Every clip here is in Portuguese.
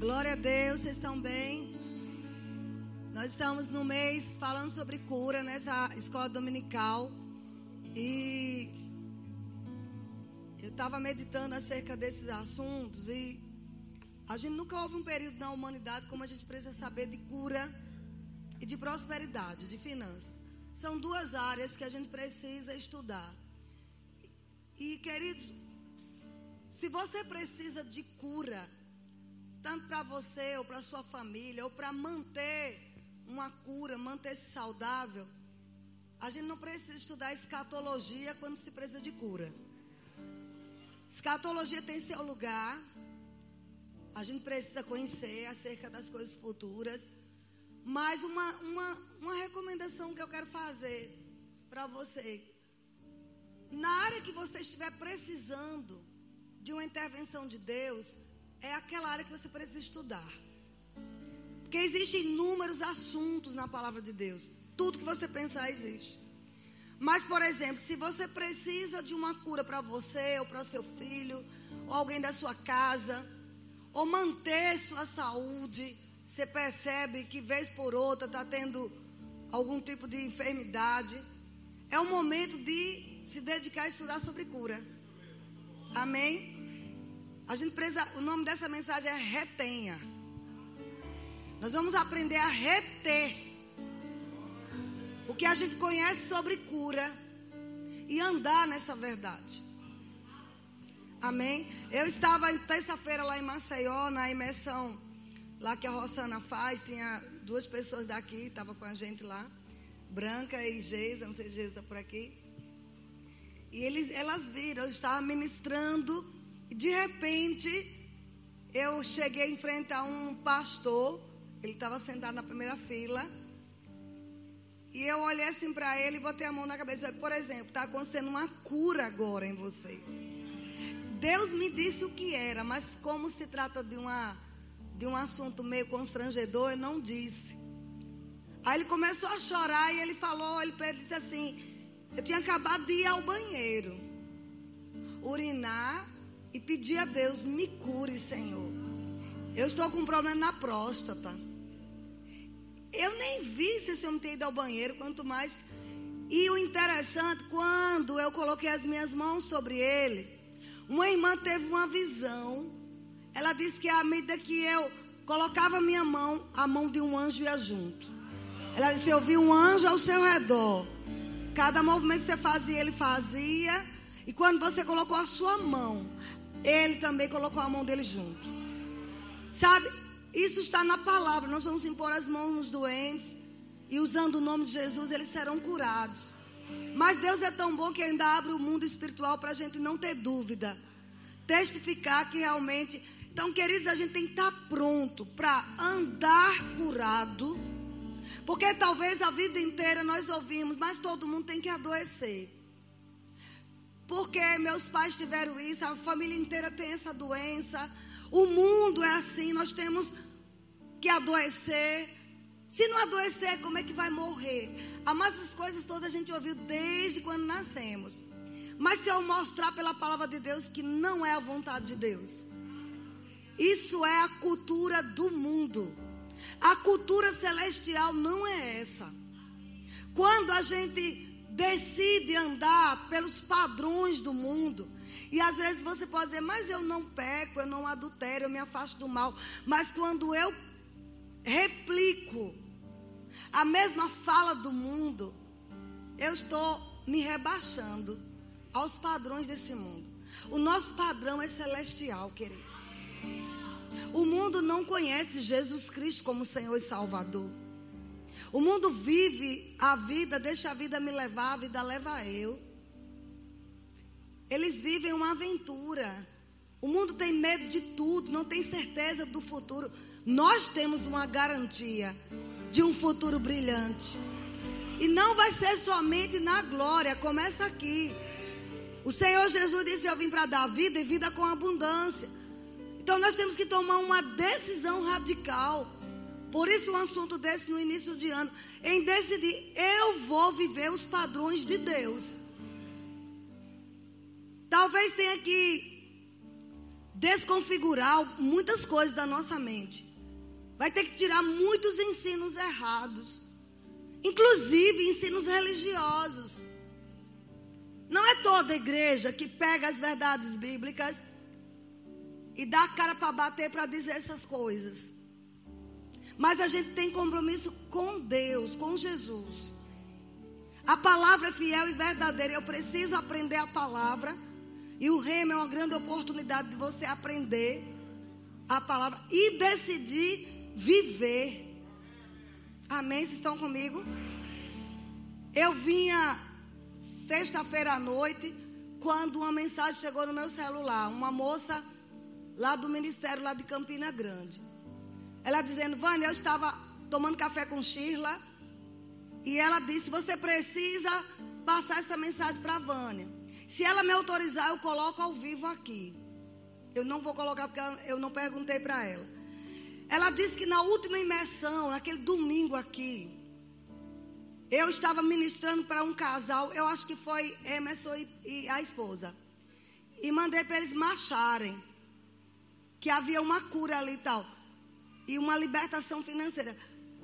Glória a Deus, vocês estão bem? Nós estamos no mês falando sobre cura nessa escola dominical. E eu estava meditando acerca desses assuntos e a gente nunca houve um período na humanidade como a gente precisa saber de cura e de prosperidade, de finanças. São duas áreas que a gente precisa estudar. E queridos, se você precisa de cura, tanto para você ou para sua família, ou para manter uma cura, manter-se saudável, a gente não precisa estudar escatologia quando se precisa de cura. Escatologia tem seu lugar. A gente precisa conhecer acerca das coisas futuras. Mas uma, uma, uma recomendação que eu quero fazer para você. Na área que você estiver precisando de uma intervenção de Deus, é aquela área que você precisa estudar. Porque existem inúmeros assuntos na palavra de Deus. Tudo que você pensar existe. Mas, por exemplo, se você precisa de uma cura para você, ou para o seu filho, ou alguém da sua casa, ou manter sua saúde, você percebe que vez por outra está tendo algum tipo de enfermidade, é o momento de se dedicar a estudar sobre cura. Amém? A gente precisa, o nome dessa mensagem é retenha. Nós vamos aprender a reter o que a gente conhece sobre cura e andar nessa verdade. Amém? Eu estava terça-feira lá em Maceió, na imersão lá que a Rossana faz. Tinha duas pessoas daqui, estava com a gente lá. Branca e Geisa, não sei se Geisa está por aqui. E eles, elas viram, eu estava ministrando de repente, eu cheguei a enfrentar um pastor, ele estava sentado na primeira fila. E eu olhei assim para ele e botei a mão na cabeça. Por exemplo, está acontecendo uma cura agora em você. Deus me disse o que era, mas como se trata de, uma, de um assunto meio constrangedor, eu não disse. Aí ele começou a chorar e ele falou, ele disse assim, eu tinha acabado de ir ao banheiro, urinar e pedir a Deus: me cure, Senhor. Eu estou com um problema na próstata. Eu nem vi se esse homem tem ido ao banheiro, quanto mais. E o interessante, quando eu coloquei as minhas mãos sobre ele, uma irmã teve uma visão. Ela disse que à medida que eu colocava minha mão, a mão de um anjo ia junto. Ela disse: Eu vi um anjo ao seu redor. Cada movimento que você fazia, ele fazia. E quando você colocou a sua mão, ele também colocou a mão dele junto. Sabe? Isso está na palavra. Nós vamos impor as mãos nos doentes. E usando o nome de Jesus, eles serão curados. Mas Deus é tão bom que ainda abre o mundo espiritual para a gente não ter dúvida. Testificar que realmente. Então, queridos, a gente tem que estar pronto para andar curado. Porque talvez a vida inteira nós ouvimos, mas todo mundo tem que adoecer. Porque meus pais tiveram isso, a família inteira tem essa doença. O mundo é assim, nós temos que adoecer. Se não adoecer, como é que vai morrer? Mas essas coisas todas a gente ouviu desde quando nascemos. Mas se eu mostrar pela palavra de Deus que não é a vontade de Deus, isso é a cultura do mundo. A cultura celestial não é essa. Quando a gente decide andar pelos padrões do mundo. E às vezes você pode dizer, mas eu não peco, eu não adultero, eu me afasto do mal. Mas quando eu replico a mesma fala do mundo, eu estou me rebaixando aos padrões desse mundo. O nosso padrão é celestial, querido. O mundo não conhece Jesus Cristo como Senhor e Salvador. O mundo vive a vida, deixa a vida me levar, a vida leva eu. Eles vivem uma aventura. O mundo tem medo de tudo, não tem certeza do futuro. Nós temos uma garantia de um futuro brilhante. E não vai ser somente na glória, começa aqui. O Senhor Jesus disse: Eu vim para dar vida e vida com abundância. Então nós temos que tomar uma decisão radical. Por isso, um assunto desse no início de ano, em decidir, eu vou viver os padrões de Deus. Talvez tenha que desconfigurar muitas coisas da nossa mente. Vai ter que tirar muitos ensinos errados. Inclusive ensinos religiosos. Não é toda igreja que pega as verdades bíblicas e dá a cara para bater para dizer essas coisas. Mas a gente tem compromisso com Deus, com Jesus. A palavra é fiel e verdadeira. Eu preciso aprender a palavra. E o rema é uma grande oportunidade de você aprender a palavra e decidir viver. Amém? Vocês estão comigo? Eu vinha sexta-feira à noite, quando uma mensagem chegou no meu celular. Uma moça lá do ministério, lá de Campina Grande. Ela dizendo, Vânia, eu estava tomando café com Shirla. E ela disse, você precisa passar essa mensagem para a Vânia. Se ela me autorizar, eu coloco ao vivo aqui. Eu não vou colocar porque eu não perguntei para ela. Ela disse que na última imersão, naquele domingo aqui, eu estava ministrando para um casal, eu acho que foi Emerson e, e a esposa. E mandei para eles marcharem. Que havia uma cura ali e tal. E uma libertação financeira.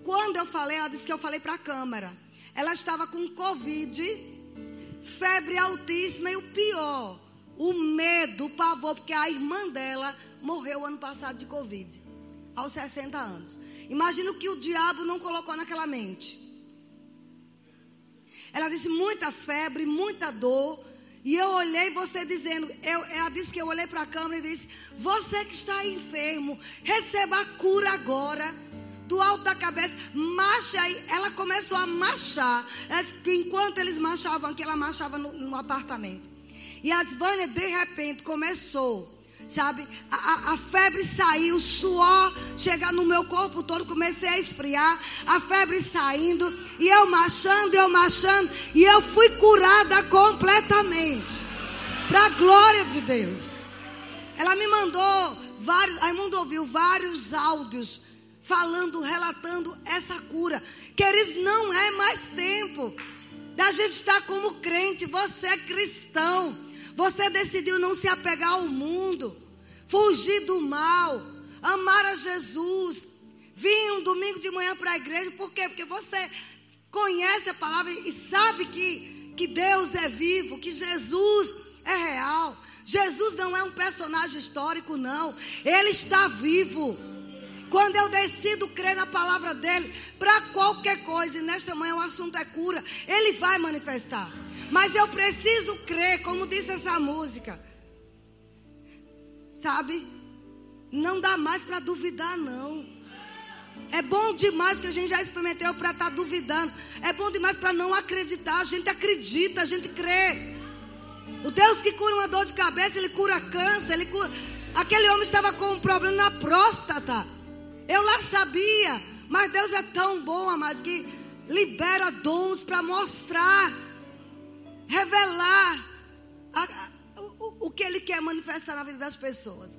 Quando eu falei, ela disse que eu falei para a câmara. Ela estava com Covid, febre altíssima e o pior, o medo, o pavor, porque a irmã dela morreu ano passado de Covid, aos 60 anos. Imagina o que o diabo não colocou naquela mente. Ela disse muita febre, muita dor. E eu olhei você dizendo, eu, ela disse que eu olhei para a câmera e disse: Você que está enfermo, receba a cura agora. Do alto da cabeça, marcha aí. Ela começou a marchar. Ela disse que enquanto eles marchavam aqui, ela marchava no, no apartamento. E a Vânia, de repente, começou Sabe, a, a, febre saiu, o suor chegar no meu corpo todo, comecei a esfriar, a febre saindo, e eu marchando, eu marchando, e eu fui curada completamente. Para a glória de Deus. Ela me mandou vários, Raimundo ouviu vários áudios falando, relatando essa cura. Queridos, não é mais tempo da gente estar como crente, você é cristão. Você decidiu não se apegar ao mundo, fugir do mal, amar a Jesus. Vim um domingo de manhã para a igreja, por quê? Porque você conhece a palavra e sabe que, que Deus é vivo, que Jesus é real. Jesus não é um personagem histórico, não. Ele está vivo. Quando eu decido crer na palavra dele, para qualquer coisa, e nesta manhã o assunto é cura, ele vai manifestar. Mas eu preciso crer, como disse essa música. Sabe? Não dá mais para duvidar, não. É bom demais que a gente já experimentou para estar tá duvidando. É bom demais para não acreditar. A gente acredita, a gente crê. O Deus que cura uma dor de cabeça, ele cura câncer, ele cura... Aquele homem estava com um problema na próstata. Eu lá sabia, mas Deus é tão bom, amados, que libera dons para mostrar revelar a, a, o, o que Ele quer manifestar na vida das pessoas.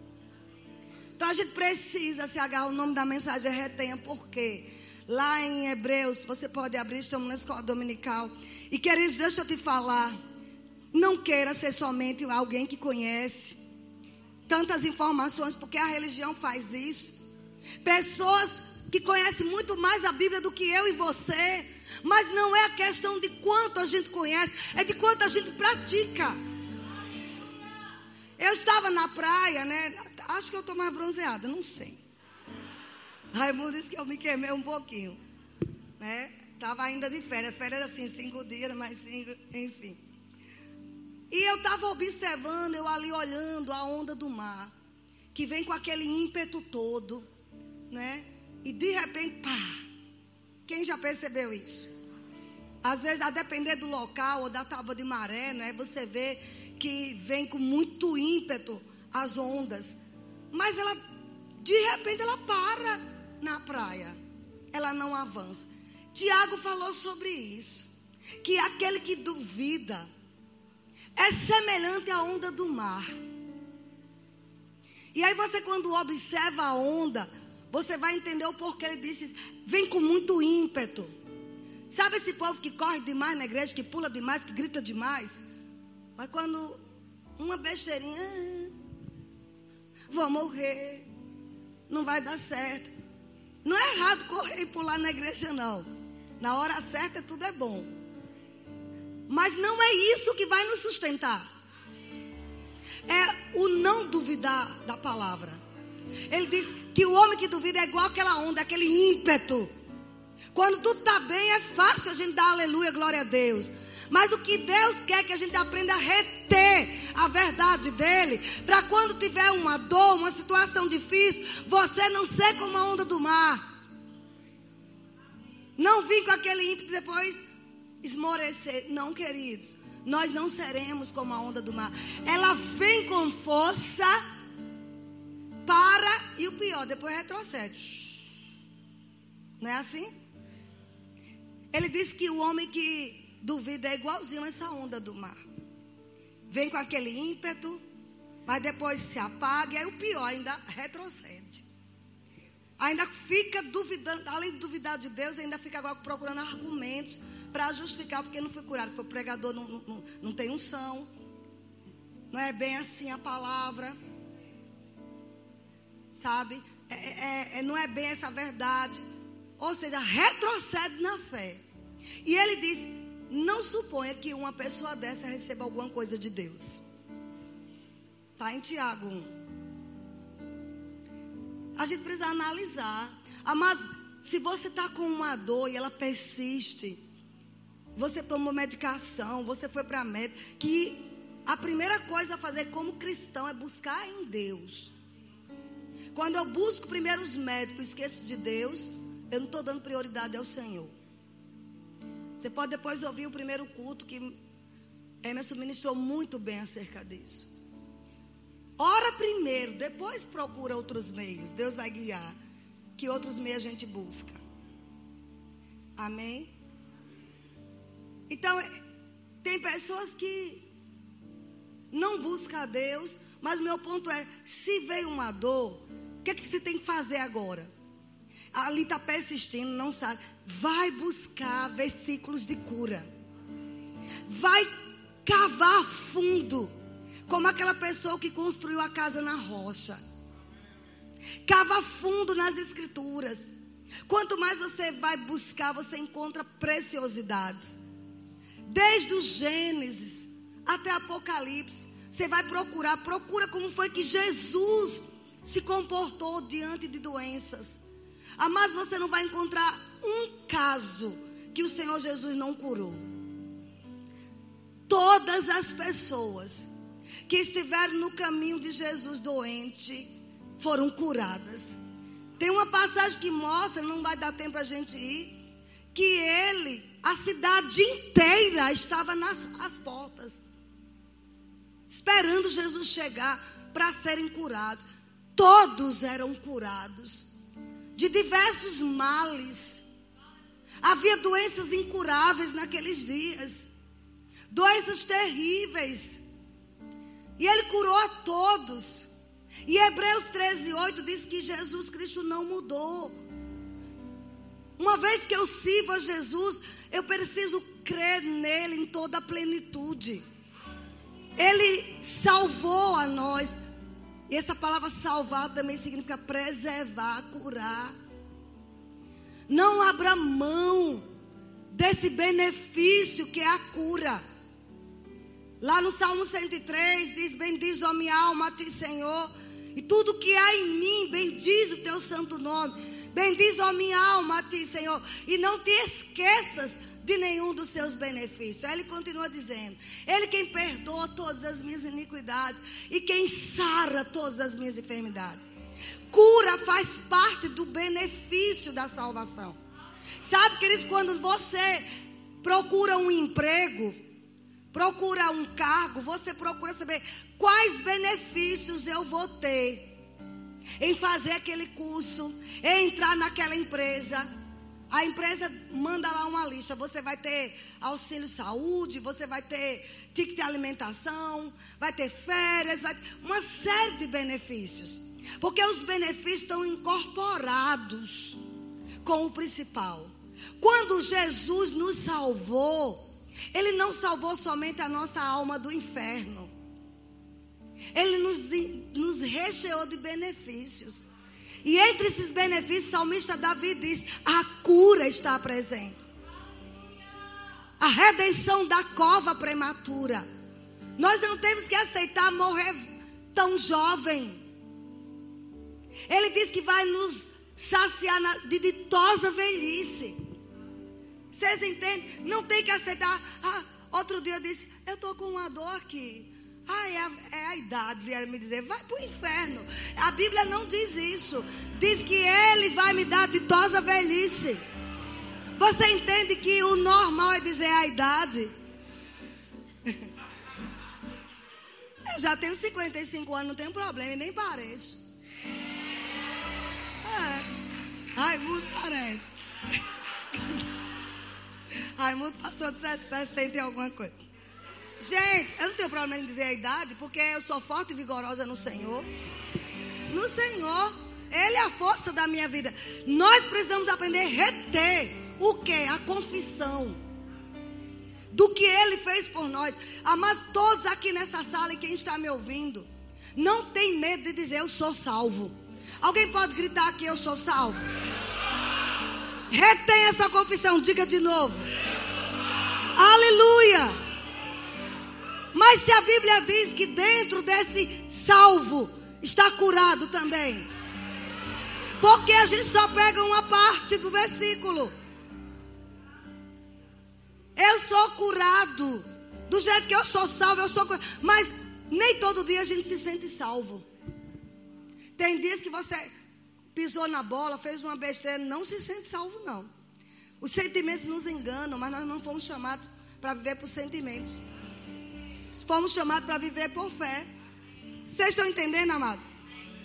Então a gente precisa se agarrar o nome da mensagem retenha, porque lá em Hebreus, você pode abrir, estamos na escola dominical. E queridos, deixa eu te falar. Não queira ser somente alguém que conhece tantas informações, porque a religião faz isso. Pessoas que conhecem muito mais a Bíblia do que eu e você. Mas não é a questão de quanto a gente conhece, é de quanto a gente pratica. Eu estava na praia, né? Acho que eu estou mais bronzeada, não sei. Raimundo disse que eu me queimei um pouquinho. Né? Estava ainda de férias. Férias assim, cinco dias, mais cinco, enfim. E eu estava observando, eu ali olhando a onda do mar, que vem com aquele ímpeto todo, né? E de repente, pá, quem já percebeu isso? Às vezes, a depender do local ou da tábua de maré, né, você vê que vem com muito ímpeto as ondas. Mas ela, de repente, ela para na praia. Ela não avança. Tiago falou sobre isso. Que aquele que duvida é semelhante à onda do mar. E aí você, quando observa a onda, você vai entender o porquê ele disse: vem com muito ímpeto. Sabe esse povo que corre demais na igreja, que pula demais, que grita demais? Mas quando uma besteirinha. vou morrer, não vai dar certo. Não é errado correr e pular na igreja, não. Na hora certa tudo é bom. Mas não é isso que vai nos sustentar. É o não duvidar da palavra. Ele diz que o homem que duvida é igual aquela onda, aquele ímpeto. Quando tudo está bem, é fácil a gente dar aleluia, glória a Deus. Mas o que Deus quer que a gente aprenda a reter a verdade dele, para quando tiver uma dor, uma situação difícil, você não ser como a onda do mar. Não vir com aquele ímpeto depois esmorecer. Não, queridos. Nós não seremos como a onda do mar. Ela vem com força para e o pior, depois retrocede. Não é assim? Ele diz que o homem que duvida é igualzinho essa onda do mar. Vem com aquele ímpeto, mas depois se apaga, e aí o pior ainda retrocede. Ainda fica duvidando, além de duvidar de Deus, ainda fica agora procurando argumentos para justificar porque não foi curado. Foi pregador, não, não, não tem unção. Não é bem assim a palavra. Sabe? É, é, é, não é bem essa verdade. Ou seja, retrocede na fé. E ele diz: não suponha que uma pessoa dessa receba alguma coisa de Deus. Está em Tiago 1. A gente precisa analisar. Mas se você está com uma dor e ela persiste, você tomou medicação, você foi para médico, que a primeira coisa a fazer como cristão é buscar em Deus. Quando eu busco primeiro os médicos, esqueço de Deus, eu não estou dando prioridade ao Senhor. Você pode depois ouvir o primeiro culto que Emerson ministrou muito bem acerca disso. Ora primeiro, depois procura outros meios. Deus vai guiar. Que outros meios a gente busca. Amém? Então, tem pessoas que não buscam a Deus, mas o meu ponto é: se veio uma dor, que, é que você tem que fazer agora? Ali está persistindo, não sabe vai buscar versículos de cura. Vai cavar fundo, como aquela pessoa que construiu a casa na rocha. Cava fundo nas escrituras. Quanto mais você vai buscar, você encontra preciosidades. Desde o Gênesis até Apocalipse, você vai procurar, procura como foi que Jesus se comportou diante de doenças. Mas você não vai encontrar um caso que o Senhor Jesus não curou. Todas as pessoas que estiveram no caminho de Jesus doente foram curadas. Tem uma passagem que mostra, não vai dar tempo para a gente ir, que ele, a cidade inteira estava nas as portas, esperando Jesus chegar para serem curados. Todos eram curados de diversos males. Havia doenças incuráveis naqueles dias, doenças terríveis. E ele curou a todos. E Hebreus 13, 8 diz que Jesus Cristo não mudou. Uma vez que eu sirvo a Jesus, eu preciso crer nele em toda a plenitude. Ele salvou a nós. E essa palavra salvar também significa preservar, curar. Não abra mão desse benefício que é a cura. Lá no Salmo 103 diz: Bendiz a minha alma a ti, Senhor, e tudo que há em mim, bendiz o teu santo nome. Bendiz a minha alma a ti, Senhor, e não te esqueças de nenhum dos seus benefícios. Aí ele continua dizendo: Ele quem perdoa todas as minhas iniquidades e quem sara todas as minhas enfermidades. Cura faz parte do benefício da salvação. Sabe, queridos, quando você procura um emprego, procura um cargo, você procura saber quais benefícios eu vou ter em fazer aquele curso, em entrar naquela empresa. A empresa manda lá uma lista. Você vai ter auxílio saúde, você vai ter ticket de alimentação, vai ter férias, vai ter uma série de benefícios. Porque os benefícios estão incorporados com o principal. Quando Jesus nos salvou, Ele não salvou somente a nossa alma do inferno. Ele nos, nos recheou de benefícios. E entre esses benefícios, o salmista Davi diz: a cura está presente. A redenção da cova prematura. Nós não temos que aceitar morrer tão jovem. Ele diz que vai nos saciar de ditosa velhice. Vocês entendem? Não tem que aceitar. Ah, outro dia eu disse: Eu estou com uma dor aqui. Ah, é a, é a idade, vieram me dizer, vai para o inferno. A Bíblia não diz isso. Diz que Ele vai me dar ditosa velhice. Você entende que o normal é dizer a idade? Eu já tenho 55 anos, não tenho problema e nem pareço. É. Raimundo parece. Raimundo passou de 60 e alguma coisa. Gente, eu não tenho problema em dizer a idade, porque eu sou forte e vigorosa no Senhor. No Senhor, Ele é a força da minha vida. Nós precisamos aprender a reter o que? A confissão do que Ele fez por nós. Mas todos aqui nessa sala e quem está me ouvindo, não tem medo de dizer eu sou salvo. Alguém pode gritar que eu sou salvo? Retém essa confissão, diga de novo. Aleluia! Mas se a Bíblia diz que dentro desse salvo está curado também. Porque a gente só pega uma parte do versículo. Eu sou curado. Do jeito que eu sou salvo, eu sou curado. Mas nem todo dia a gente se sente salvo. Tem dias que você pisou na bola, fez uma besteira, não se sente salvo, não. Os sentimentos nos enganam, mas nós não fomos chamados para viver por sentimentos. Fomos chamados para viver por fé. Vocês estão entendendo, amados?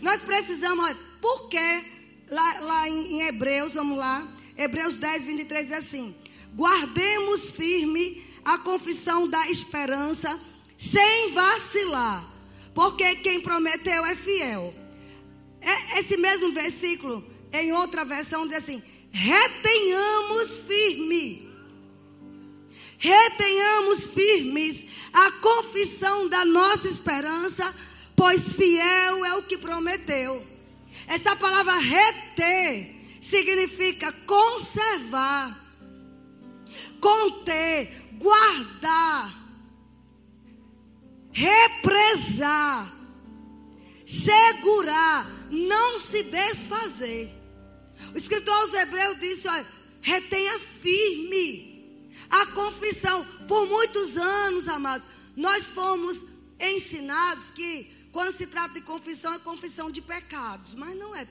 Nós precisamos, olha, por que lá, lá em, em Hebreus, vamos lá, Hebreus 10, 23 diz assim: guardemos firme a confissão da esperança, sem vacilar, porque quem prometeu é fiel. É, esse mesmo versículo, em outra versão, diz assim: retenhamos firme, retenhamos firmes a confissão da nossa esperança, pois fiel é o que prometeu. Essa palavra reter significa conservar, conter, guardar, represar, segurar, não se desfazer. O escritor aos Hebreus disse: olha, retenha firme a confissão. Por muitos anos, amados, nós fomos ensinados que quando se trata de confissão, é confissão de pecados. Mas não é.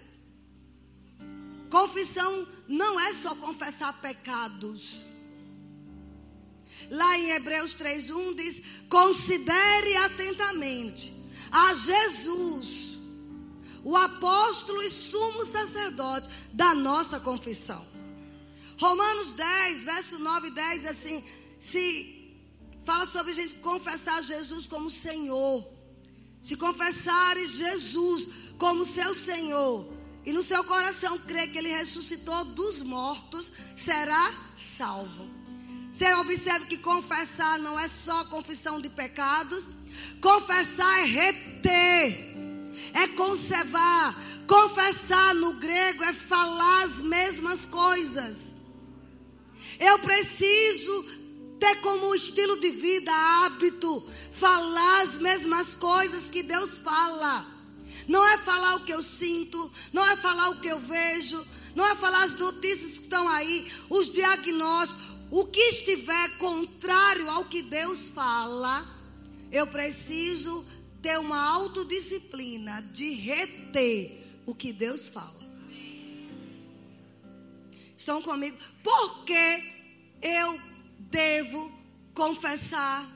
Confissão não é só confessar pecados. Lá em Hebreus 3:1 diz: "Considere atentamente a Jesus, o apóstolo e sumo sacerdote da nossa confissão." Romanos 10, verso 9 e 10, assim, se fala sobre a gente confessar Jesus como Senhor. Se confessares Jesus como seu Senhor e no seu coração crer que ele ressuscitou dos mortos, será salvo. Você observe que confessar não é só confissão de pecados, confessar é reter, é conservar. Confessar no grego é falar as mesmas coisas. Eu preciso ter como estilo de vida, hábito, falar as mesmas coisas que Deus fala. Não é falar o que eu sinto, não é falar o que eu vejo, não é falar as notícias que estão aí, os diagnósticos, o que estiver contrário ao que Deus fala, eu preciso ter uma autodisciplina de reter o que Deus fala. Estão comigo? Porque eu devo confessar,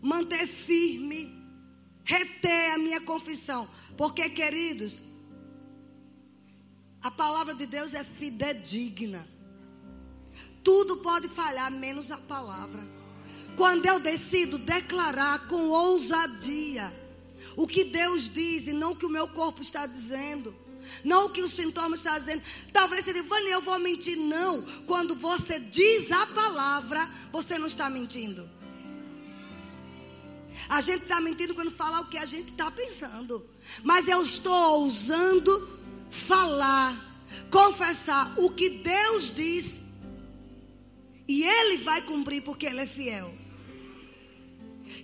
manter firme, reter a minha confissão. Porque, queridos, a palavra de Deus é fidedigna. Tudo pode falhar, menos a palavra. Quando eu decido declarar com ousadia o que Deus diz e não o que o meu corpo está dizendo, não o que os sintomas estão dizendo. Talvez você diga, Vânia, eu vou mentir. Não. Quando você diz a palavra, você não está mentindo. A gente está mentindo quando fala o que a gente está pensando. Mas eu estou ousando falar, confessar o que Deus diz. E Ele vai cumprir porque Ele é fiel.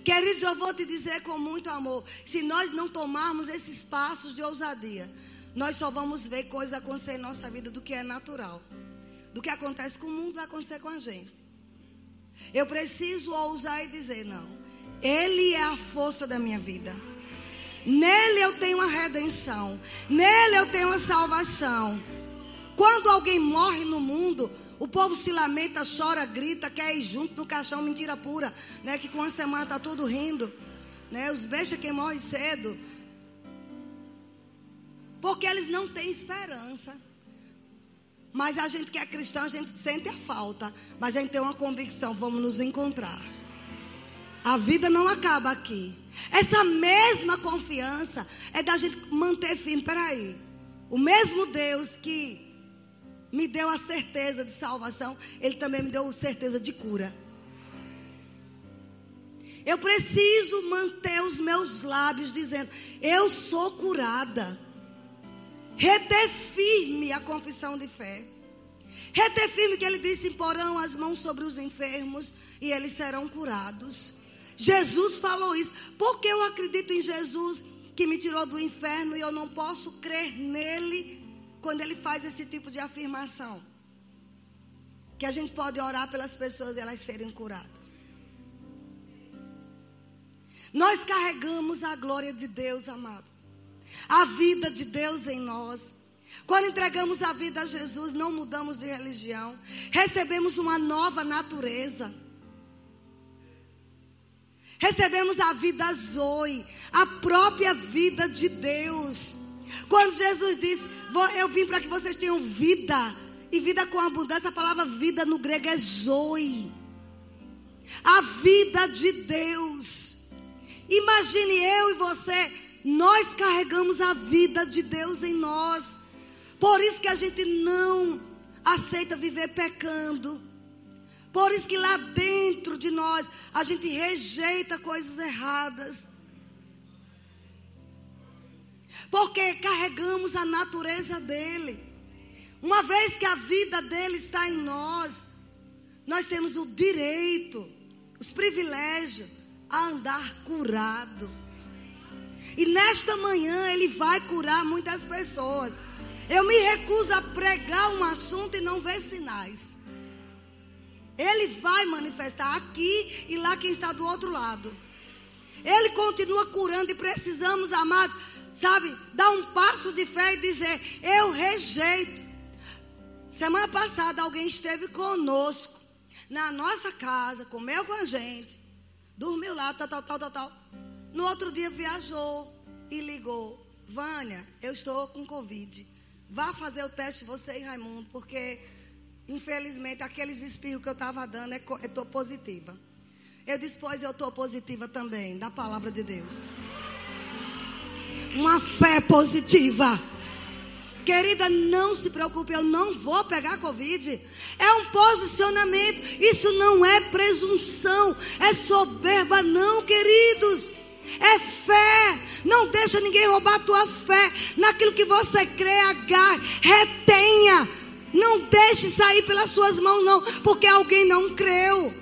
Queridos, eu vou te dizer com muito amor: se nós não tomarmos esses passos de ousadia, nós só vamos ver coisas acontecer em nossa vida do que é natural. Do que acontece com o mundo vai acontecer com a gente. Eu preciso ousar e dizer: não, Ele é a força da minha vida. Nele eu tenho a redenção. Nele eu tenho a salvação. Quando alguém morre no mundo, o povo se lamenta, chora, grita, quer ir junto no caixão, mentira pura, né? Que com uma semana tá tudo rindo, né? Os bestas que morrem cedo, porque eles não têm esperança. Mas a gente que é cristão, a gente sente a falta, mas a gente tem uma convicção, vamos nos encontrar. A vida não acaba aqui. Essa mesma confiança é da gente manter firme. Peraí, o mesmo Deus que me deu a certeza de salvação, Ele também me deu a certeza de cura. Eu preciso manter os meus lábios dizendo: Eu sou curada. Reter firme a confissão de fé. Reter firme que ele disse: Porão as mãos sobre os enfermos e eles serão curados. Jesus falou isso. Porque eu acredito em Jesus que me tirou do inferno e eu não posso crer nele quando ele faz esse tipo de afirmação. Que a gente pode orar pelas pessoas e elas serem curadas. Nós carregamos a glória de Deus, amados. A vida de Deus em nós. Quando entregamos a vida a Jesus, não mudamos de religião. Recebemos uma nova natureza. Recebemos a vida Zoe, a própria vida de Deus. Quando Jesus disse: Eu vim para que vocês tenham vida, e vida com abundância, a palavra vida no grego é zoe. A vida de Deus. Imagine eu e você, nós carregamos a vida de Deus em nós. Por isso que a gente não aceita viver pecando. Por isso que lá dentro de nós a gente rejeita coisas erradas. Porque carregamos a natureza dele. Uma vez que a vida dele está em nós, nós temos o direito, os privilégios a andar curado. E nesta manhã ele vai curar muitas pessoas. Eu me recuso a pregar um assunto e não ver sinais. Ele vai manifestar aqui e lá quem está do outro lado. Ele continua curando e precisamos, amados, sabe, dar um passo de fé e dizer: Eu rejeito. Semana passada alguém esteve conosco na nossa casa, comeu com a gente, dormiu lá, tal, tal, tal, tal, tal. No outro dia viajou e ligou: Vânia, eu estou com Covid. Vá fazer o teste você e Raimundo, porque infelizmente aqueles espirros que eu estava dando, é, eu estou positiva. Eu disse, pois eu estou positiva também, da palavra de Deus uma fé positiva. Querida, não se preocupe, eu não vou pegar Covid. É um posicionamento. Isso não é presunção, é soberba, não, queridos. É fé. Não deixa ninguém roubar a tua fé. Naquilo que você crê, agarre, retenha. Não deixe sair pelas suas mãos, não, porque alguém não creu.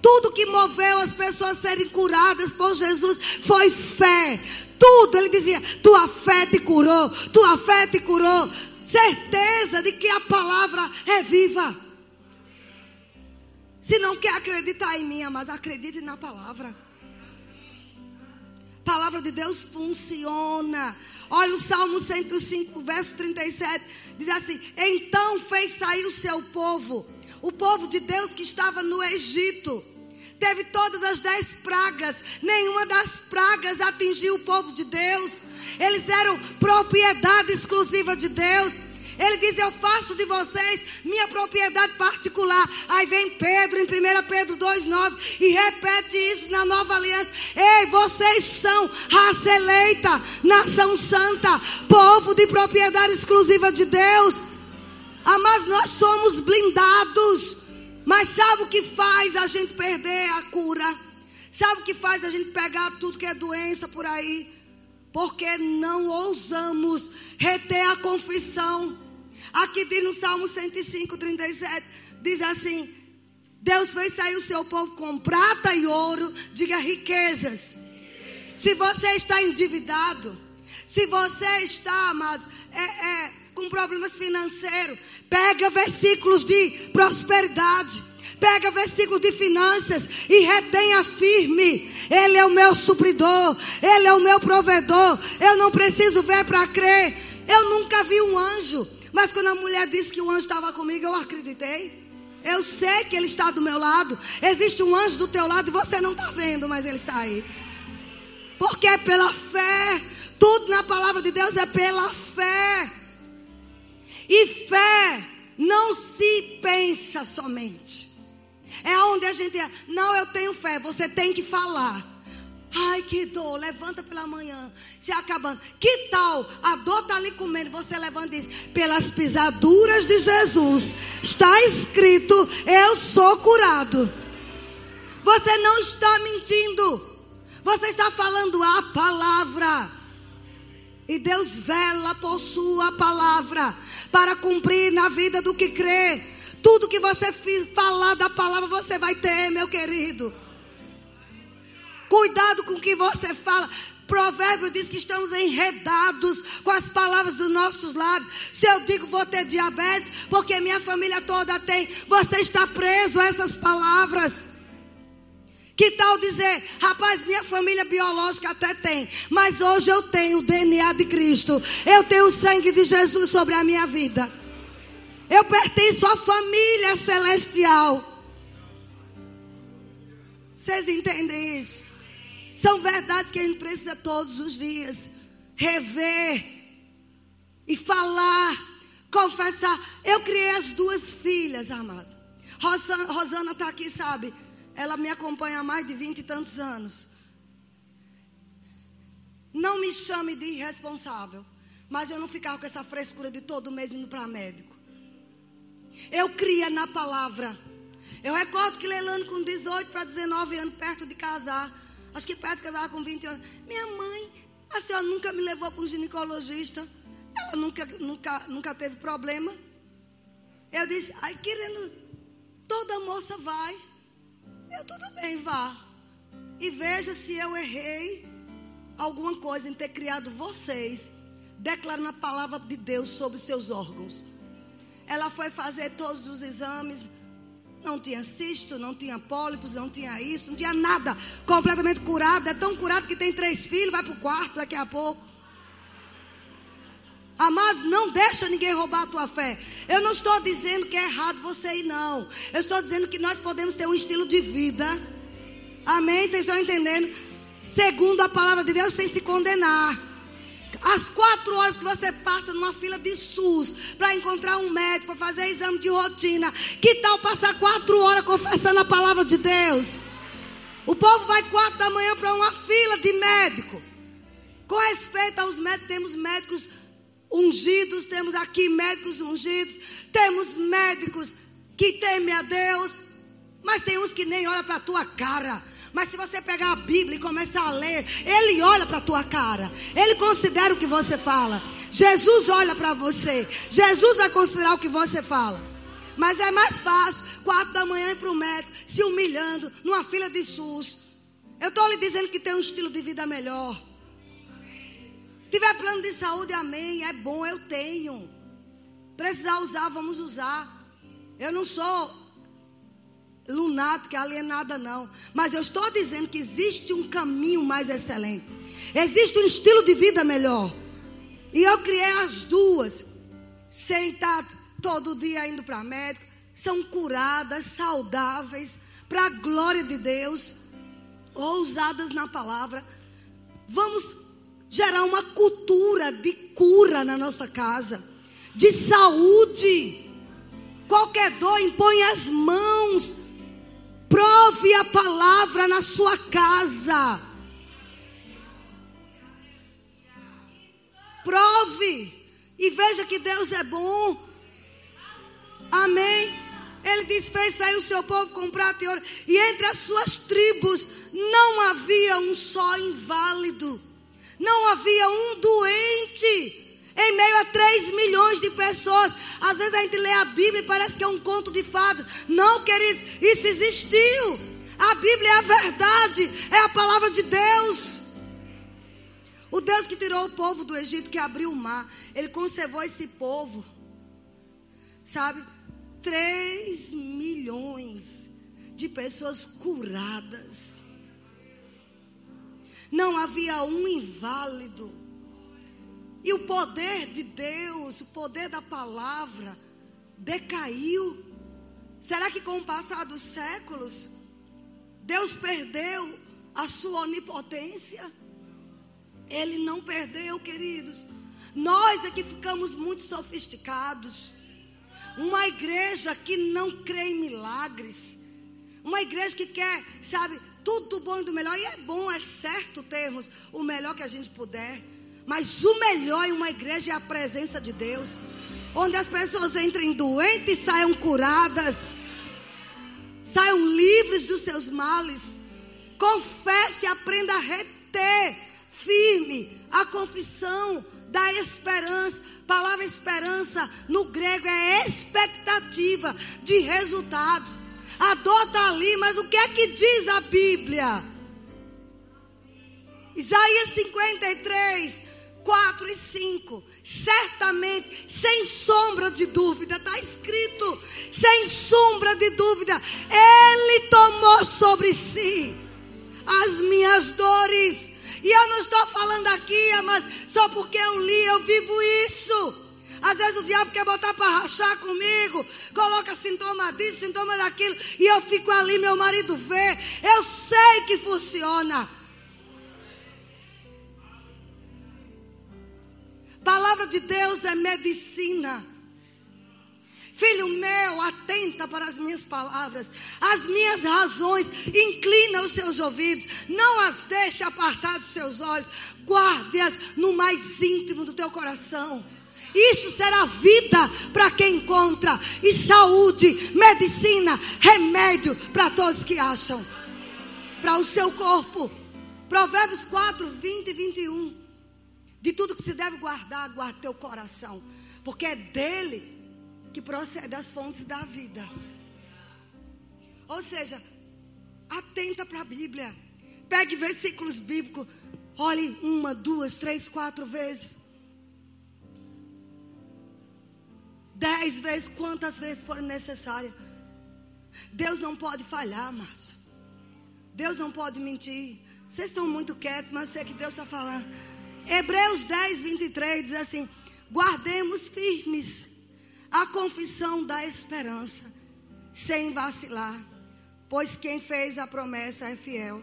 Tudo que moveu as pessoas serem curadas por Jesus foi fé tudo. Ele dizia: Tua fé te curou, tua fé te curou. Certeza de que a palavra é viva. Se não quer acreditar em mim, mas acredite na palavra. Palavra de Deus funciona. Olha o Salmo 105, verso 37. Diz assim: Então fez sair o seu povo, o povo de Deus que estava no Egito teve todas as dez pragas, nenhuma das pragas atingiu o povo de Deus. Eles eram propriedade exclusiva de Deus. Ele diz: Eu faço de vocês minha propriedade particular. Aí vem Pedro em 1 Pedro 2,9 e repete isso na nova aliança. Ei, vocês são raça eleita, nação santa, povo de propriedade exclusiva de Deus. Ah, mas nós somos blindados. Mas sabe o que faz a gente perder a cura? Sabe o que faz a gente pegar tudo que é doença por aí? Porque não ousamos reter a confissão. Aqui diz no Salmo 105, 37, diz assim: Deus fez sair o seu povo com prata e ouro, diga riquezas. Se você está endividado, se você está, mas é, é, com problemas financeiros, pega versículos de prosperidade. Pega versículos de finanças e retenha firme. Ele é o meu supridor, ele é o meu provedor. Eu não preciso ver para crer. Eu nunca vi um anjo, mas quando a mulher disse que o anjo estava comigo, eu acreditei. Eu sei que ele está do meu lado. Existe um anjo do teu lado e você não está vendo, mas ele está aí. Porque é pela fé. Tudo na palavra de Deus é pela fé. E fé não se pensa somente. É onde a gente é. Não, eu tenho fé. Você tem que falar. Ai, que dor. Levanta pela manhã. Se acabando. Que tal? A dor está ali comendo. Você levanta e diz: Pelas pisaduras de Jesus está escrito: Eu sou curado. Você não está mentindo. Você está falando a palavra. E Deus vela por sua palavra para cumprir na vida do que crê. Tudo que você falar da palavra, você vai ter, meu querido. Cuidado com o que você fala. Provérbio diz que estamos enredados com as palavras dos nossos lábios. Se eu digo vou ter diabetes, porque minha família toda tem, você está preso a essas palavras. Que tal dizer, rapaz, minha família biológica até tem, mas hoje eu tenho o DNA de Cristo, eu tenho o sangue de Jesus sobre a minha vida. Eu pertenço à família celestial. Vocês entendem isso? São verdades que a gente precisa todos os dias rever e falar, confessar. Eu criei as duas filhas, amados. Rosana está aqui, sabe? Ela me acompanha há mais de vinte e tantos anos. Não me chame de irresponsável. Mas eu não ficava com essa frescura de todo mês indo para médico. Eu cria na palavra. Eu recordo que Leilani com 18 para 19 anos, perto de casar. Acho que perto de casar com 20 anos. Minha mãe, a senhora nunca me levou para um ginecologista. Ela nunca, nunca, nunca teve problema. Eu disse, ai, querendo, toda moça vai. Eu, tudo bem, vá. E veja se eu errei alguma coisa em ter criado vocês, declarando a palavra de Deus sobre seus órgãos. Ela foi fazer todos os exames. Não tinha cisto, não tinha pólipos, não tinha isso, não tinha nada. Completamente curada. É tão curada que tem três filhos, vai para o quarto daqui a pouco. Amados, não deixa ninguém roubar a tua fé. Eu não estou dizendo que é errado você ir, não. Eu estou dizendo que nós podemos ter um estilo de vida. Amém? Vocês estão entendendo? Segundo a palavra de Deus, sem se condenar. As quatro horas que você passa numa fila de SUS para encontrar um médico, para fazer exame de rotina. Que tal passar quatro horas confessando a palavra de Deus? O povo vai quatro da manhã para uma fila de médico. Com respeito aos médicos, temos médicos ungidos, temos aqui médicos ungidos, temos médicos que temem a Deus, mas tem uns que nem olham para a tua cara. Mas se você pegar a Bíblia e começar a ler, ele olha para a tua cara. Ele considera o que você fala. Jesus olha para você. Jesus vai considerar o que você fala. Mas é mais fácil, quatro da manhã ir para o médico, se humilhando, numa fila de SUS. Eu estou lhe dizendo que tem um estilo de vida melhor. Tiver plano de saúde, amém. É bom, eu tenho. Precisar usar, vamos usar. Eu não sou lunática, alienada, não. Mas eu estou dizendo que existe um caminho mais excelente. Existe um estilo de vida melhor. E eu criei as duas. Sentar todo dia indo para médico. São curadas, saudáveis, para a glória de Deus. Ousadas na palavra. Vamos gerar uma cultura de cura na nossa casa. De saúde. Qualquer dor, impõe as mãos Prove a palavra na sua casa. Prove. E veja que Deus é bom. Amém. Ele diz: fez sair o seu povo com prata e ouro, e entre as suas tribos não havia um só inválido, não havia um doente. Em meio a 3 milhões de pessoas. Às vezes a gente lê a Bíblia e parece que é um conto de fadas. Não, queridos, isso existiu. A Bíblia é a verdade, é a palavra de Deus. O Deus que tirou o povo do Egito, que abriu o mar, ele conservou esse povo, sabe? 3 milhões de pessoas curadas. Não havia um inválido. E o poder de Deus, o poder da palavra, decaiu. Será que com o passar dos séculos, Deus perdeu a sua onipotência? Ele não perdeu, queridos. Nós é que ficamos muito sofisticados. Uma igreja que não crê em milagres. Uma igreja que quer, sabe, tudo bom e do melhor. E é bom, é certo termos o melhor que a gente puder. Mas o melhor em uma igreja é a presença de Deus. Onde as pessoas entrem doentes e saiam curadas. Saiam livres dos seus males. Confesse, aprenda a reter firme a confissão da esperança. Palavra esperança no grego é expectativa de resultados. A dor está ali, mas o que é que diz a Bíblia? Isaías 53, 4 e 5. Certamente, sem sombra de dúvida, está escrito, sem sombra de dúvida, Ele tomou sobre si as minhas dores e eu não estou falando aqui, mas só porque eu li, eu vivo isso. Às vezes o diabo quer botar para rachar comigo, coloca sintoma disso, sintoma daquilo, e eu fico ali, meu marido vê. Eu sei que funciona. Palavra de Deus é medicina. Filho meu, atenta para as minhas palavras, as minhas razões, inclina os seus ouvidos, não as deixe apartar dos seus olhos, guarde-as no mais íntimo do teu coração. Isto será vida para quem encontra, e saúde, medicina, remédio para todos que acham, para o seu corpo. Provérbios 4, 20 e 21. De tudo que se deve guardar, guarde teu coração, porque é dele que procede das fontes da vida. Ou seja, atenta para a Bíblia. Pegue versículos bíblicos. Olhe uma, duas, três, quatro vezes. Dez vezes, quantas vezes forem necessárias. Deus não pode falhar, Márcio. Deus não pode mentir. Vocês estão muito quietos, mas eu sei que Deus está falando. Hebreus 10, 23 diz assim: Guardemos firmes a confissão da esperança, sem vacilar, pois quem fez a promessa é fiel.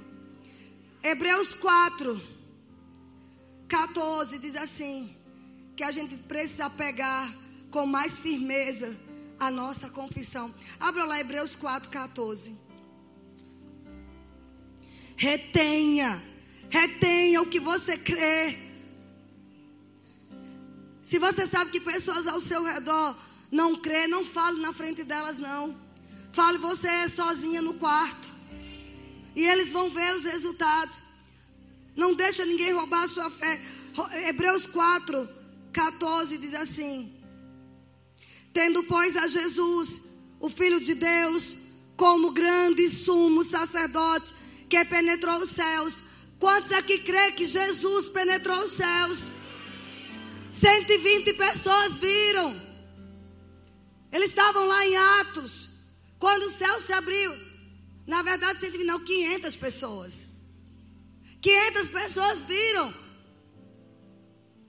Hebreus 4, 14 diz assim: que a gente precisa pegar com mais firmeza a nossa confissão. Abra lá Hebreus 4, 14. Retenha, retenha o que você crê. Se você sabe que pessoas ao seu redor não crê, não fale na frente delas, não. Fale você sozinha no quarto. E eles vão ver os resultados. Não deixa ninguém roubar a sua fé. Hebreus 4, 14 diz assim: Tendo, pois, a Jesus, o Filho de Deus, como grande sumo sacerdote, que penetrou os céus. Quantos aqui crê que Jesus penetrou os céus? 120 pessoas viram. Eles estavam lá em Atos, quando o céu se abriu. Na verdade, 120, não, 500 pessoas. 500 pessoas viram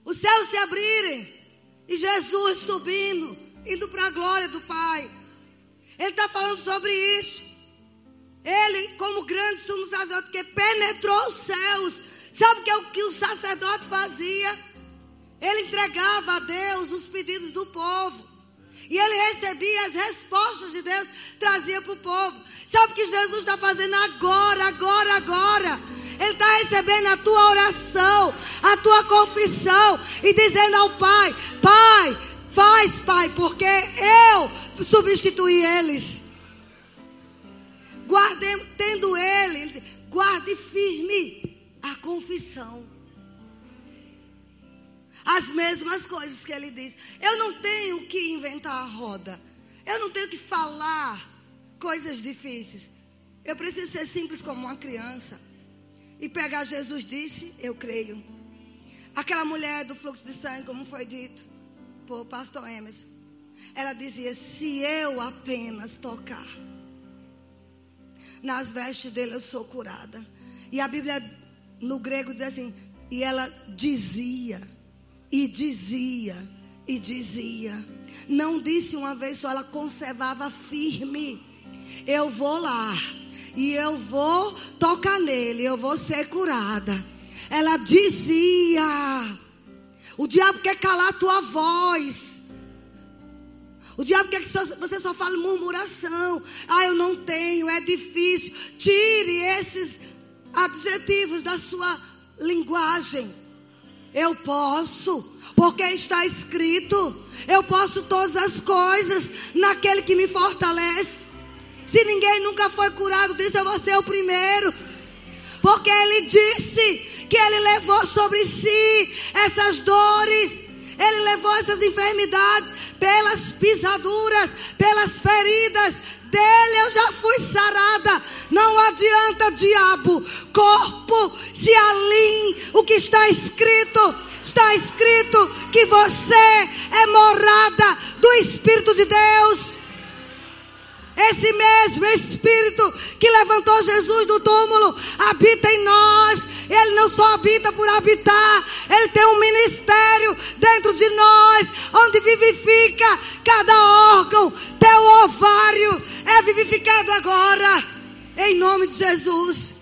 o céu se abrirem e Jesus subindo, indo para a glória do Pai. Ele está falando sobre isso. Ele, como grande sumo sacerdote, que penetrou os céus. Sabe o que é o que o sacerdote fazia? Ele entregava a Deus os pedidos do povo. E ele recebia as respostas de Deus, trazia para o povo. Sabe o que Jesus está fazendo agora, agora, agora? Ele está recebendo a tua oração, a tua confissão e dizendo ao Pai: Pai, faz, Pai, porque eu substituí eles. vendo ele, ele guarde firme a confissão. As mesmas coisas que ele diz. Eu não tenho que inventar a roda. Eu não tenho que falar coisas difíceis. Eu preciso ser simples como uma criança. E pegar Jesus disse, eu creio. Aquela mulher do fluxo de sangue, como foi dito por pastor Emerson. Ela dizia: Se eu apenas tocar nas vestes dele, eu sou curada. E a Bíblia no grego diz assim: E ela dizia, e dizia, e dizia. Não disse uma vez só, ela conservava firme. Eu vou lá e eu vou tocar nele, eu vou ser curada. Ela dizia: O diabo quer calar a tua voz. O diabo quer que você só fale murmuração. Ah, eu não tenho, é difícil. Tire esses adjetivos da sua linguagem. Eu posso, porque está escrito. Eu posso todas as coisas naquele que me fortalece. Se ninguém nunca foi curado disso, eu vou ser o primeiro. Porque ele disse que ele levou sobre si essas dores, ele levou essas enfermidades pelas pisaduras, pelas feridas dele eu já fui sarada. Não adianta, diabo, corpo, se alinhe o que está escrito. Está escrito que você é morada do Espírito de Deus. Esse mesmo Espírito que levantou Jesus do túmulo habita em nós. Ele não só habita por habitar, ele tem um ministério dentro de nós, onde vivifica cada órgão. Teu ovário é vivificado agora, em nome de Jesus.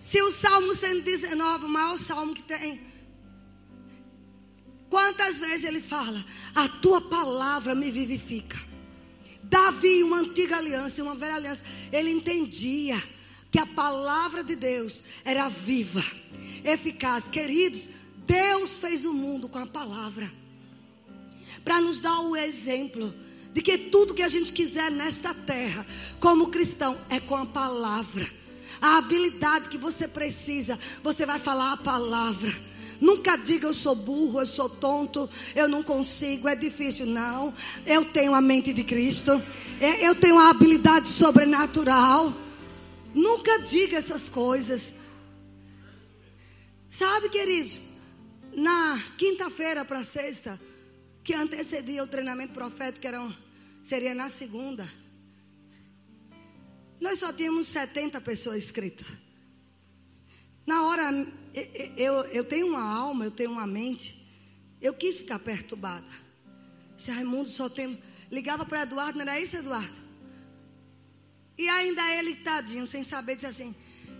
Se o Salmo 119, o maior salmo que tem, quantas vezes ele fala: A tua palavra me vivifica. Davi, uma antiga aliança, uma velha aliança, ele entendia que a palavra de Deus era viva, eficaz. Queridos, Deus fez o mundo com a palavra para nos dar o exemplo de que tudo que a gente quiser nesta terra, como cristão, é com a palavra. A habilidade que você precisa, você vai falar a palavra. Nunca diga eu sou burro, eu sou tonto, eu não consigo, é difícil. Não, eu tenho a mente de Cristo, é, eu tenho a habilidade sobrenatural. Nunca diga essas coisas. Sabe, queridos, na quinta-feira para sexta, que antecedia o treinamento profético, que era um, seria na segunda, nós só tínhamos 70 pessoas inscritas. Na hora eu, eu tenho uma alma, eu tenho uma mente. Eu quis ficar perturbada. Se Raimundo só tem. Ligava para Eduardo, não era isso, Eduardo? E ainda ele, tadinho, sem saber, disse assim: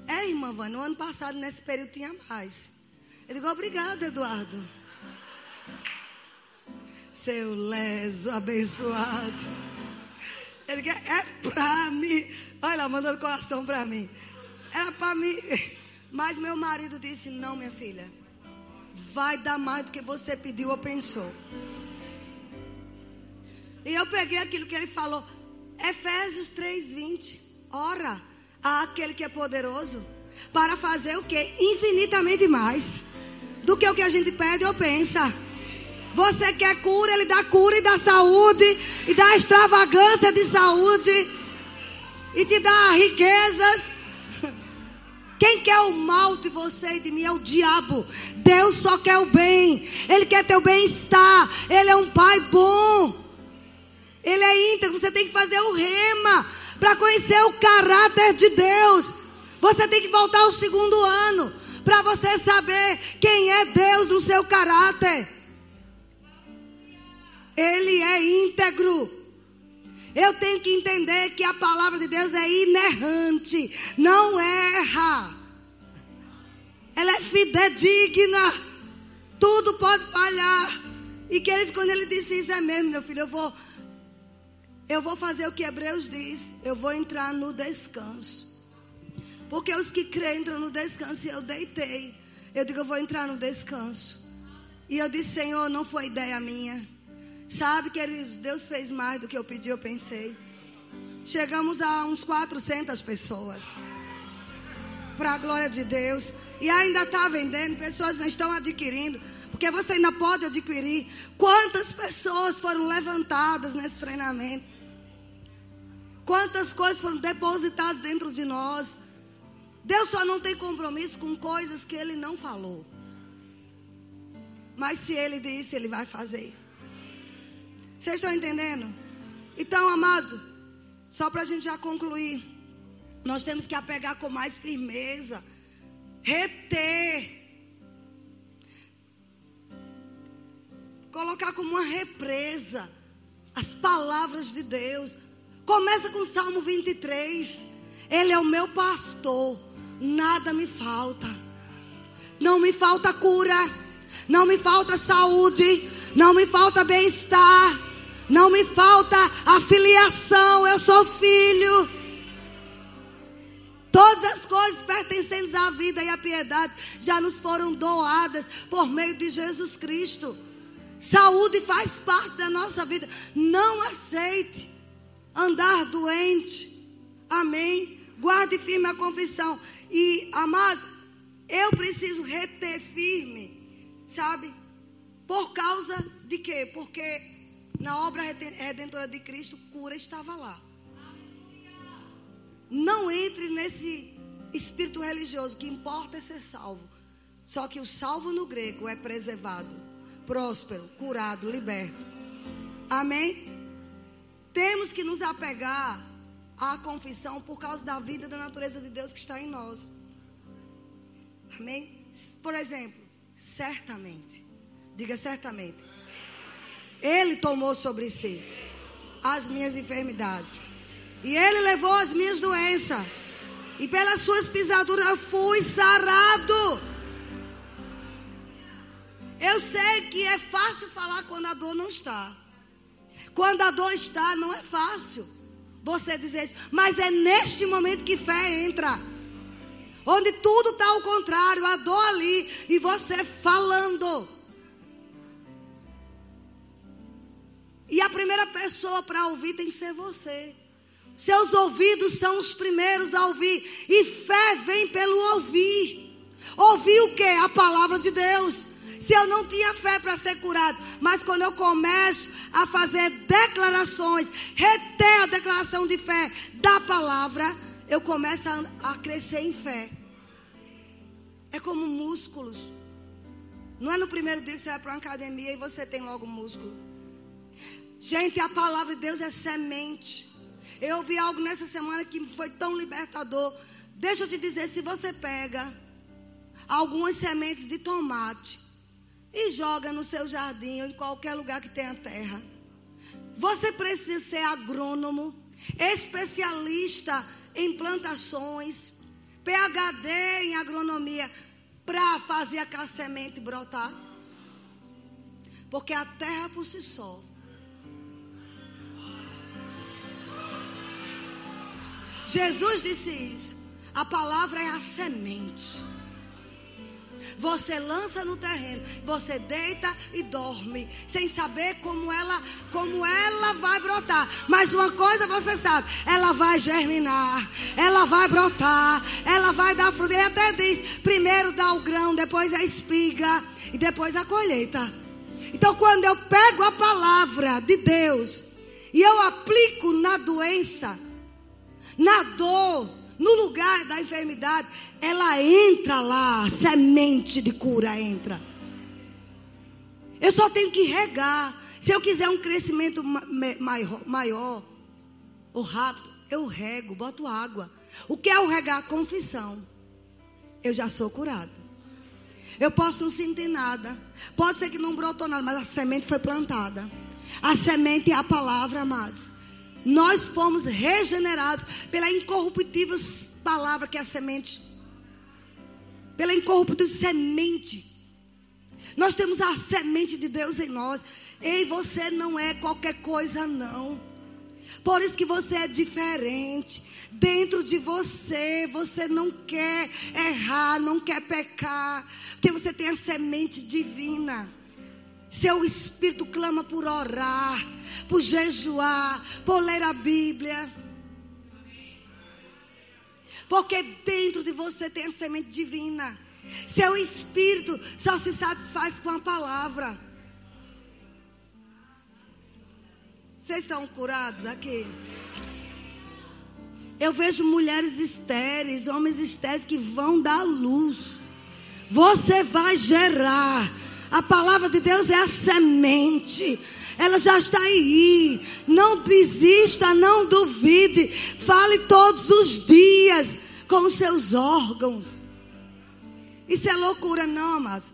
É, irmã Vânia, no ano passado, nesse período, tinha mais. Eu digo: Obrigada, Eduardo. Seu leso abençoado. Ele quer, é para mim. Olha lá, mandou o coração para mim. Era para mim. Mas meu marido disse: Não, minha filha, vai dar mais do que você pediu ou pensou. E eu peguei aquilo que ele falou, Efésios 3:20. Ora, há aquele que é poderoso para fazer o que? Infinitamente mais do que o que a gente pede ou pensa. Você quer cura, ele dá cura e dá saúde, e dá extravagância de saúde, e te dá riquezas. Quem quer o mal de você e de mim é o diabo. Deus só quer o bem. Ele quer teu bem-estar. Ele é um pai bom. Ele é íntegro. Você tem que fazer o rema para conhecer o caráter de Deus. Você tem que voltar ao segundo ano para você saber quem é Deus no seu caráter. Ele é íntegro. Eu tenho que entender que a palavra de Deus é inerrante, não erra. Ela é fidedigna. Tudo pode falhar. E que eles, quando ele disse isso, é mesmo, meu filho, eu vou eu vou fazer o que Hebreus diz, eu vou entrar no descanso. Porque os que creem entram no descanso e eu deitei. Eu digo, eu vou entrar no descanso. E eu disse, Senhor, não foi ideia minha. Sabe, queridos, Deus fez mais do que eu pedi, eu pensei. chegamos a uns 400 pessoas. Para a glória de Deus. E ainda está vendendo, pessoas não estão adquirindo. Porque você ainda pode adquirir. Quantas pessoas foram levantadas nesse treinamento? Quantas coisas foram depositadas dentro de nós? Deus só não tem compromisso com coisas que Ele não falou. Mas se Ele disse, Ele vai fazer. Vocês estão entendendo? Então, amados, só para a gente já concluir, nós temos que apegar com mais firmeza, reter, colocar como uma represa as palavras de Deus. Começa com o Salmo 23. Ele é o meu pastor, nada me falta. Não me falta cura, não me falta saúde, não me falta bem-estar, não me falta afiliação. Eu sou filho. Todas as coisas pertencentes à vida e à piedade já nos foram doadas por meio de Jesus Cristo. Saúde faz parte da nossa vida. Não aceite andar doente. Amém. Guarde firme a confissão. E, amados, eu preciso reter firme, sabe? Por causa de quê? Porque na obra redentora de Cristo, cura estava lá. Não entre nesse espírito religioso. Que importa é ser salvo. Só que o salvo no grego é preservado próspero, curado, liberto. Amém? Temos que nos apegar à confissão por causa da vida da natureza de Deus que está em nós. Amém? Por exemplo, certamente. Diga certamente. Ele tomou sobre si as minhas enfermidades. E ele levou as minhas doenças. E pelas suas pisaduras eu fui sarado. Eu sei que é fácil falar quando a dor não está. Quando a dor está, não é fácil você dizer isso. Mas é neste momento que fé entra. Onde tudo está ao contrário, a dor ali e você falando. E a primeira pessoa para ouvir tem que ser você. Seus ouvidos são os primeiros a ouvir. E fé vem pelo ouvir. Ouvir o que? A palavra de Deus se eu não tinha fé para ser curado. Mas quando eu começo a fazer declarações, reter a declaração de fé da palavra, eu começo a, a crescer em fé. É como músculos. Não é no primeiro dia que você vai para uma academia e você tem logo músculo. Gente, a palavra de Deus é semente. Eu ouvi algo nessa semana que foi tão libertador. Deixa eu te dizer, se você pega algumas sementes de tomate e joga no seu jardim ou em qualquer lugar que tenha terra. Você precisa ser agrônomo, especialista em plantações, PhD em agronomia, para fazer aquela semente brotar. Porque a terra por si só. Jesus disse isso. A palavra é a semente. Você lança no terreno, você deita e dorme, sem saber como ela, como ela vai brotar. Mas uma coisa você sabe, ela vai germinar, ela vai brotar, ela vai dar fruto. Ele até diz: primeiro dá o grão, depois a espiga e depois a colheita. Então, quando eu pego a palavra de Deus e eu aplico na doença, na dor, no lugar da enfermidade, ela entra lá, semente de cura entra. Eu só tenho que regar. Se eu quiser um crescimento maior, maior ou rápido, eu rego, boto água. O que é o regar? Confissão. Eu já sou curado. Eu posso não sentir nada. Pode ser que não brotou nada, mas a semente foi plantada. A semente é a palavra, amados. Nós fomos regenerados pela incorruptível palavra que é a semente pela incorruptível semente. Nós temos a semente de Deus em nós. Ei, você não é qualquer coisa, não. Por isso que você é diferente. Dentro de você, você não quer errar, não quer pecar. Porque você tem a semente divina. Seu espírito clama por orar, por jejuar, por ler a Bíblia. Porque dentro de você tem a semente divina. Seu espírito só se satisfaz com a palavra. Vocês estão curados aqui? Eu vejo mulheres estéreis, homens estéreis que vão dar luz. Você vai gerar. A palavra de Deus é a semente. Ela já está aí. Não desista, não duvide. Fale todos os dias com os seus órgãos. Isso é loucura, não, mas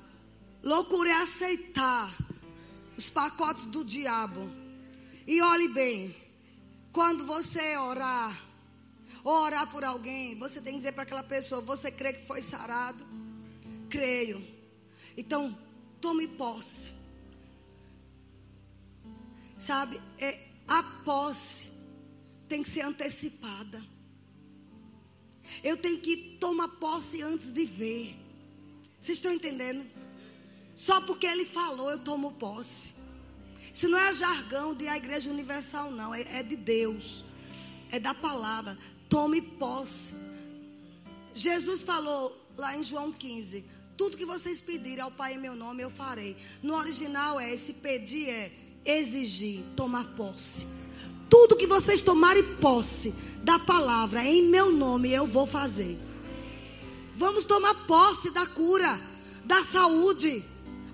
loucura é aceitar os pacotes do diabo. E olhe bem, quando você orar, ou orar por alguém, você tem que dizer para aquela pessoa: Você crê que foi sarado? Creio. Então, tome posse. Sabe, é, a posse tem que ser antecipada. Eu tenho que tomar posse antes de ver. Vocês estão entendendo? Só porque ele falou, eu tomo posse. Isso não é jargão de a igreja universal, não. É, é de Deus. É da palavra. Tome posse. Jesus falou lá em João 15: Tudo que vocês pedirem ao Pai em meu nome, eu farei. No original é: esse pedir é exigir, tomar posse. Tudo que vocês tomarem posse da palavra em meu nome, eu vou fazer. Vamos tomar posse da cura, da saúde.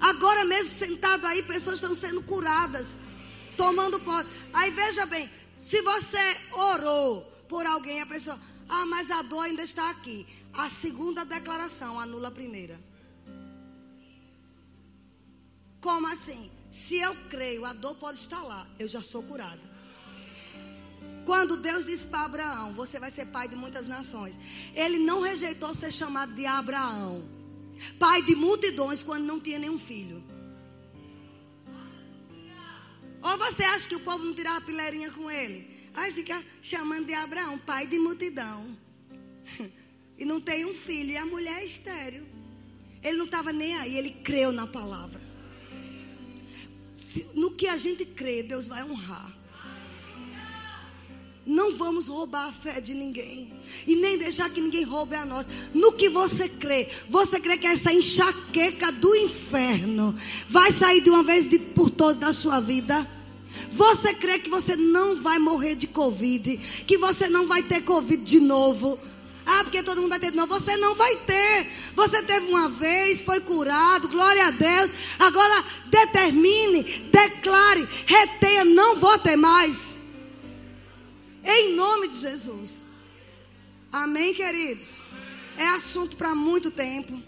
Agora mesmo sentado aí, pessoas estão sendo curadas, tomando posse. Aí veja bem, se você orou por alguém, a pessoa, ah, mas a dor ainda está aqui. A segunda declaração anula a primeira. Como assim? Se eu creio, a dor pode estar lá, eu já sou curada. Quando Deus disse para Abraão: Você vai ser pai de muitas nações. Ele não rejeitou ser chamado de Abraão pai de multidões quando não tinha nenhum filho. Ou você acha que o povo não tirava pileirinha com ele? Aí fica chamando de Abraão, pai de multidão. E não tem um filho, e a mulher é estéreo. Ele não estava nem aí, ele creu na palavra. No que a gente crê, Deus vai honrar. Não vamos roubar a fé de ninguém. E nem deixar que ninguém roube a nós. No que você crê. Você crê que essa enxaqueca do inferno vai sair de uma vez de, por toda da sua vida? Você crê que você não vai morrer de Covid? Que você não vai ter Covid de novo? Ah, porque todo mundo vai ter de novo. Você não vai ter. Você teve uma vez, foi curado, glória a Deus. Agora determine, declare, retenha, não vou ter mais. Em nome de Jesus. Amém, queridos? É assunto para muito tempo.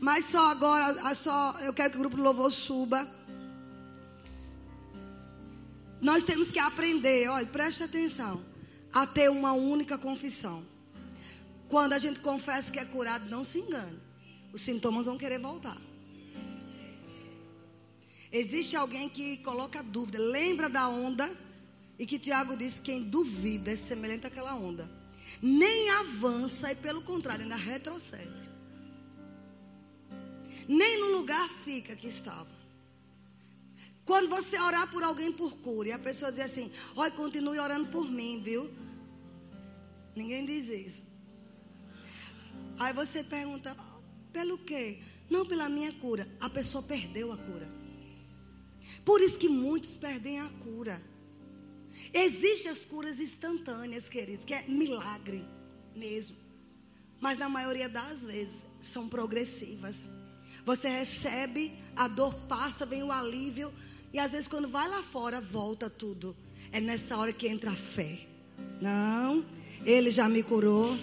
Mas só agora, só eu quero que o grupo do louvor suba. Nós temos que aprender, olha, preste atenção, a ter uma única confissão. Quando a gente confessa que é curado, não se engane. Os sintomas vão querer voltar. Existe alguém que coloca dúvida. Lembra da onda? E que Tiago disse: quem duvida é semelhante àquela onda. Nem avança e, pelo contrário, ainda retrocede. Nem no lugar fica que estava. Quando você orar por alguém por cura, e a pessoa diz assim: Olha, continue orando por mim, viu? Ninguém diz isso. Aí você pergunta: Pelo quê? Não pela minha cura. A pessoa perdeu a cura. Por isso que muitos perdem a cura. Existem as curas instantâneas, queridos, que é milagre mesmo. Mas na maioria das vezes são progressivas. Você recebe, a dor passa, vem o alívio. E às vezes quando vai lá fora, volta tudo. É nessa hora que entra a fé. Não, ele já me curou.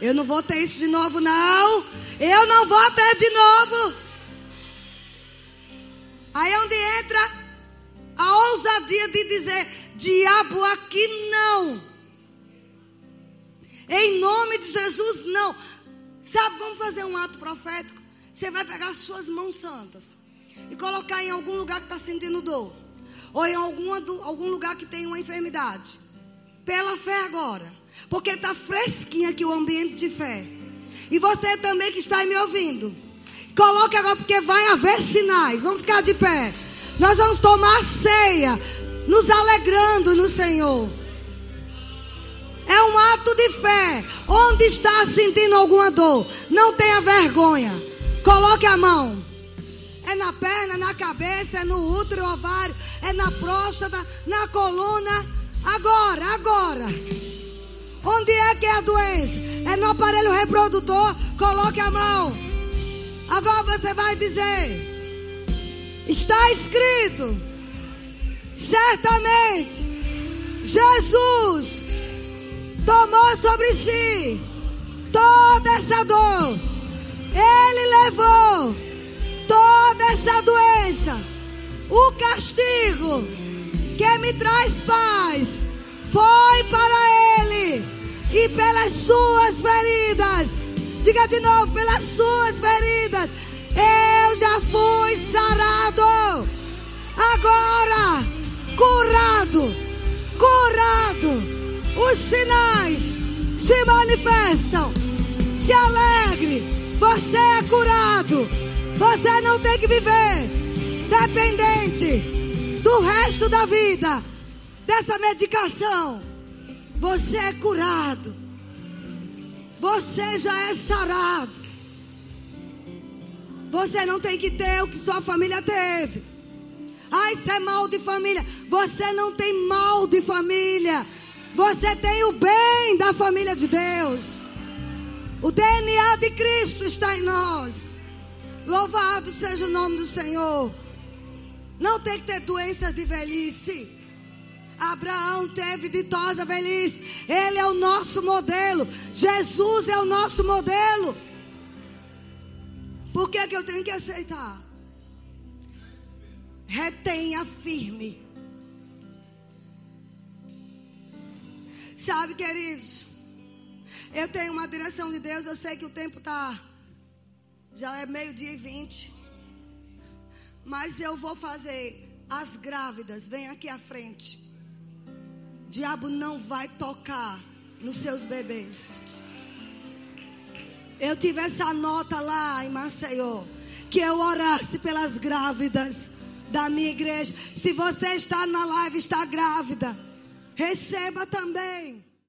Eu não vou ter isso de novo, não. Eu não vou ter de novo. Aí é onde entra a ousadia de dizer: Diabo, aqui não. Em nome de Jesus, não. Sabe, vamos fazer um ato profético. Você vai pegar as suas mãos santas e colocar em algum lugar que está sentindo dor, ou em alguma, algum lugar que tem uma enfermidade. Pela fé agora, porque está fresquinho aqui o ambiente de fé. E você também que está aí me ouvindo, coloque agora, porque vai haver sinais. Vamos ficar de pé. Nós vamos tomar ceia nos alegrando no Senhor. É um ato de fé. Onde está sentindo alguma dor? Não tenha vergonha. Coloque a mão. É na perna, na cabeça, é no útero, ovário, é na próstata, na coluna. Agora, agora. Onde é que é a doença? É no aparelho reprodutor. Coloque a mão. Agora você vai dizer: Está escrito, certamente, Jesus tomou sobre si toda essa dor. Ele levou toda essa doença. O castigo que me traz paz foi para ele e pelas suas feridas. Diga de novo, pelas suas feridas. Eu já fui sarado. Agora, curado, curado. Os sinais se manifestam. Se alegre. Você é curado. Você não tem que viver dependente do resto da vida dessa medicação. Você é curado. Você já é sarado. Você não tem que ter o que sua família teve. Ah, isso é mal de família. Você não tem mal de família. Você tem o bem da família de Deus. O DNA de Cristo está em nós. Louvado seja o nome do Senhor. Não tem que ter doenças de velhice. Abraão teve ditosa velhice. Ele é o nosso modelo. Jesus é o nosso modelo. Por que, que eu tenho que aceitar? Retenha firme. Sabe, queridos, eu tenho uma direção de Deus. Eu sei que o tempo está. Já é meio-dia e vinte. Mas eu vou fazer as grávidas. Vem aqui à frente diabo não vai tocar nos seus bebês. Eu tive essa nota lá em Maceió. Que eu orasse pelas grávidas da minha igreja. Se você está na live, está grávida, receba também.